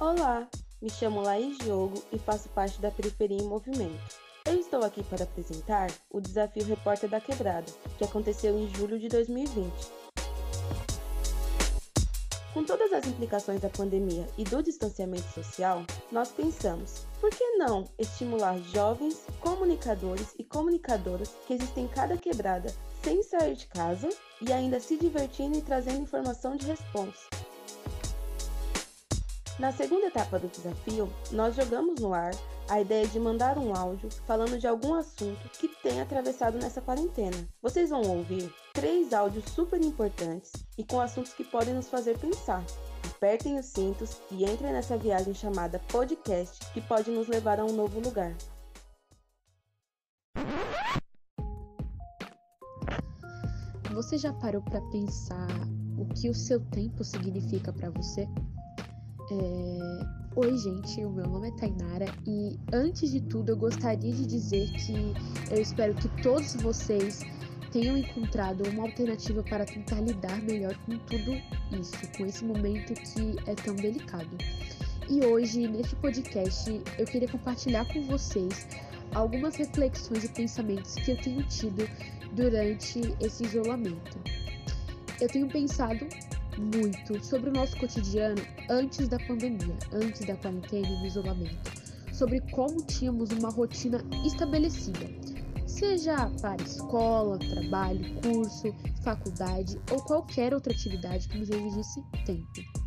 Olá, me chamo Laís Diogo e faço parte da Periferia em Movimento. Eu estou aqui para apresentar o Desafio Repórter da Quebrada, que aconteceu em julho de 2020. Com todas as implicações da pandemia e do distanciamento social, nós pensamos, por que não estimular jovens comunicadores e comunicadoras que existem em cada quebrada sem sair de casa e ainda se divertindo e trazendo informação de responsa? Na segunda etapa do desafio, nós jogamos no ar a ideia de mandar um áudio falando de algum assunto que tenha atravessado nessa quarentena. Vocês vão ouvir três áudios super importantes e com assuntos que podem nos fazer pensar. Apertem os cintos e entrem nessa viagem chamada podcast que pode nos levar a um novo lugar. Você já parou para pensar o que o seu tempo significa para você? É... Oi, gente, o meu nome é Tainara e antes de tudo eu gostaria de dizer que eu espero que todos vocês tenham encontrado uma alternativa para tentar lidar melhor com tudo isso, com esse momento que é tão delicado. E hoje, neste podcast, eu queria compartilhar com vocês algumas reflexões e pensamentos que eu tenho tido durante esse isolamento. Eu tenho pensado muito sobre o nosso cotidiano antes da pandemia, antes da quarentena e do isolamento, sobre como tínhamos uma rotina estabelecida, seja para escola, trabalho, curso, faculdade ou qualquer outra atividade que nos exigisse tempo.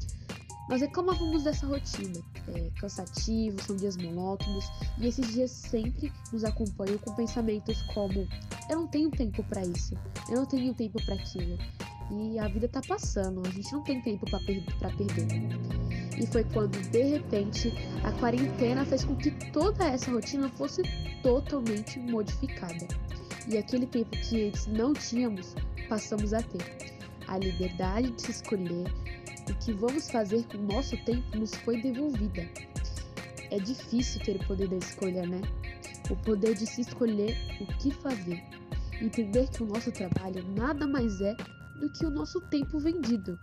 Nós reclamávamos dessa rotina, é cansativo, são dias monótonos e esses dias sempre nos acompanham com pensamentos como: eu não tenho tempo para isso, eu não tenho tempo para aquilo, e a vida tá passando, a gente não tem tempo para per perder. E foi quando, de repente, a quarentena fez com que toda essa rotina fosse totalmente modificada. E aquele tempo que antes não tínhamos, passamos a ter. A liberdade de escolher o que vamos fazer com o nosso tempo nos foi devolvida. É difícil ter o poder da escolha, né? O poder de se escolher o que fazer. Entender que o nosso trabalho nada mais é do que o nosso tempo vendido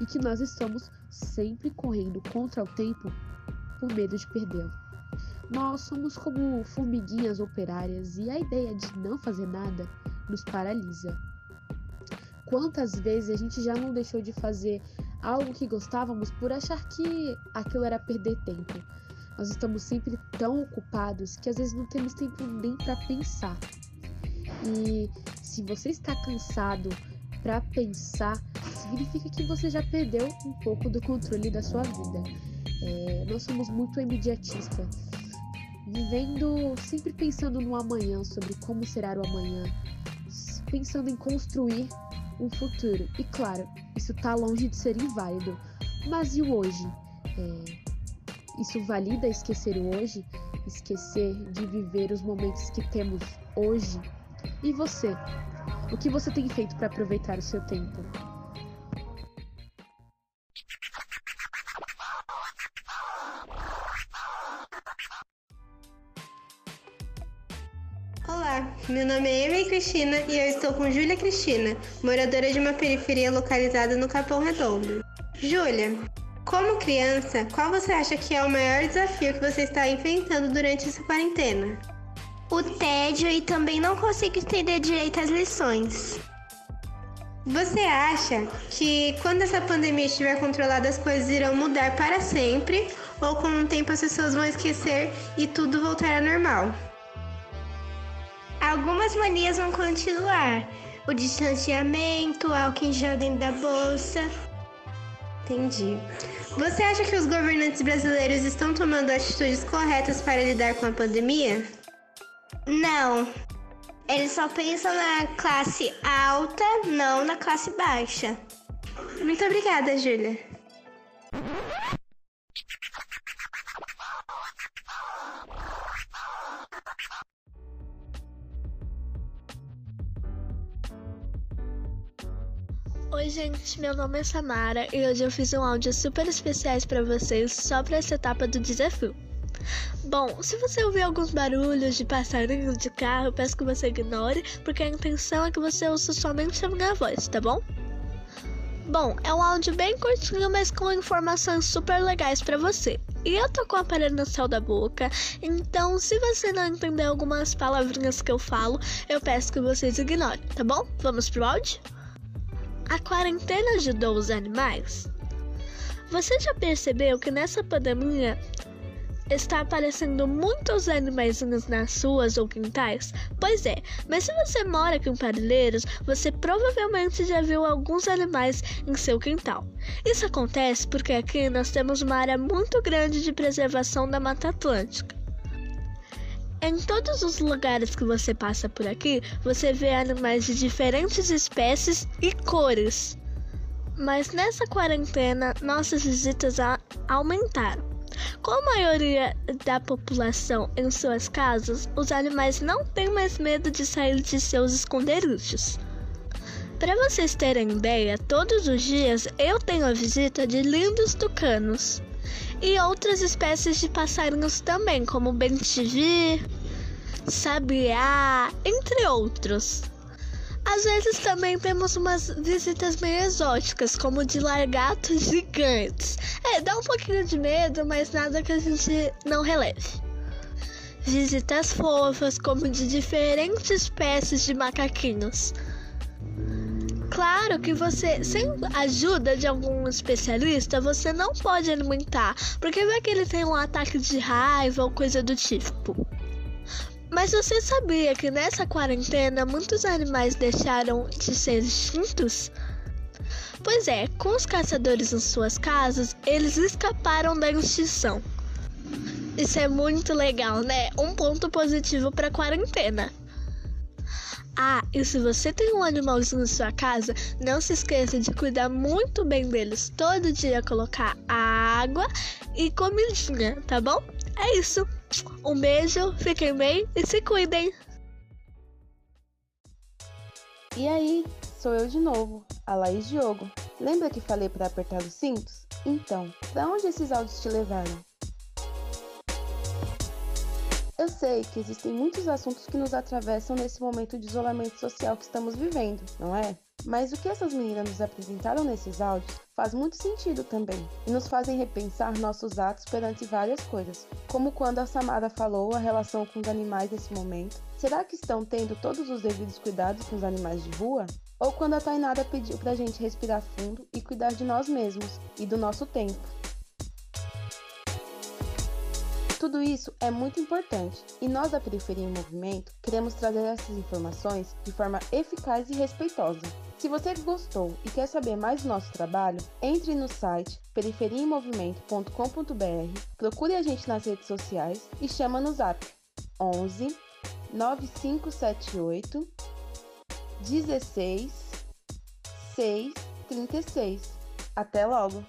e que nós estamos sempre correndo contra o tempo por medo de perdê-lo. Nós somos como formiguinhas operárias e a ideia de não fazer nada nos paralisa. Quantas vezes a gente já não deixou de fazer algo que gostávamos por achar que aquilo era perder tempo? Nós estamos sempre tão ocupados que às vezes não temos tempo nem para pensar. E se você está cansado para pensar significa que você já perdeu um pouco do controle da sua vida. É, nós somos muito imediatistas, vivendo sempre pensando no amanhã, sobre como será o amanhã, pensando em construir um futuro. E claro, isso está longe de ser inválido. Mas e o hoje? É, isso valida esquecer o hoje? Esquecer de viver os momentos que temos hoje? E você? O que você tem feito para aproveitar o seu tempo? Olá, meu nome é Eva Cristina e eu estou com Júlia Cristina, moradora de uma periferia localizada no Capão Redondo. Júlia, como criança, qual você acha que é o maior desafio que você está enfrentando durante essa quarentena? O tédio e também não consigo entender direito as lições. Você acha que quando essa pandemia estiver controlada as coisas irão mudar para sempre ou com o tempo as pessoas vão esquecer e tudo voltar ao normal? Algumas manias vão continuar. O distanciamento, álcool em gel dentro da bolsa. Entendi. Você acha que os governantes brasileiros estão tomando atitudes corretas para lidar com a pandemia? Não. Eles só pensam na classe alta, não na classe baixa. Muito obrigada, Júlia. Oi, gente, meu nome é Samara e hoje eu fiz um áudio super especiais para vocês só para essa etapa do desafio. Bom, se você ouvir alguns barulhos de passarinho de carro, peço que você ignore, porque a intenção é que você ouça somente a minha voz, tá bom? Bom, é um áudio bem curtinho, mas com informações super legais para você. E eu tô com o aparelho no céu da boca, então se você não entender algumas palavrinhas que eu falo, eu peço que vocês ignorem, tá bom? Vamos pro áudio? A quarentena ajudou os animais? Você já percebeu que nessa pandemia está aparecendo muitos animaizinhos nas ruas ou quintais? Pois é, mas se você mora aqui em Parelheiros, você provavelmente já viu alguns animais em seu quintal. Isso acontece porque aqui nós temos uma área muito grande de preservação da Mata Atlântica. Em todos os lugares que você passa por aqui, você vê animais de diferentes espécies e cores. Mas nessa quarentena, nossas visitas aumentaram. Com a maioria da população em suas casas, os animais não têm mais medo de sair de seus esconderijos. Para vocês terem ideia, todos os dias eu tenho a visita de lindos tucanos e outras espécies de passarinhos também, como bentivi, sabiá, entre outros. Às vezes também temos umas visitas meio exóticas, como de largatos gigantes. É, dá um pouquinho de medo, mas nada que a gente não releve. Visitas fofas, como de diferentes espécies de macaquinhos. Claro que você, sem ajuda de algum especialista, você não pode alimentar, porque vai que ele tem um ataque de raiva ou coisa do tipo. Mas você sabia que nessa quarentena muitos animais deixaram de ser extintos? Pois é, com os caçadores em suas casas, eles escaparam da extinção. Isso é muito legal, né? Um ponto positivo para a quarentena. Ah, e se você tem um animalzinho em sua casa, não se esqueça de cuidar muito bem deles. Todo dia colocar água e comidinha, tá bom? É isso. Um beijo, fiquem bem e se cuidem. E aí, sou eu de novo, a Laís Diogo. Lembra que falei para apertar os cintos? Então, para onde esses áudios te levaram? Eu sei que existem muitos assuntos que nos atravessam nesse momento de isolamento social que estamos vivendo, não é? Mas o que essas meninas nos apresentaram nesses áudios faz muito sentido também e nos fazem repensar nossos atos perante várias coisas, como quando a Samara falou a relação com os animais nesse momento. Será que estão tendo todos os devidos cuidados com os animais de rua? Ou quando a Tainara pediu pra gente respirar fundo e cuidar de nós mesmos e do nosso tempo. Tudo isso é muito importante e nós da Periferia em Movimento queremos trazer essas informações de forma eficaz e respeitosa. Se você gostou e quer saber mais do nosso trabalho, entre no site periferiaemmovimento.com.br, procure a gente nas redes sociais e chama no zap 11 9578 16 636. Até logo!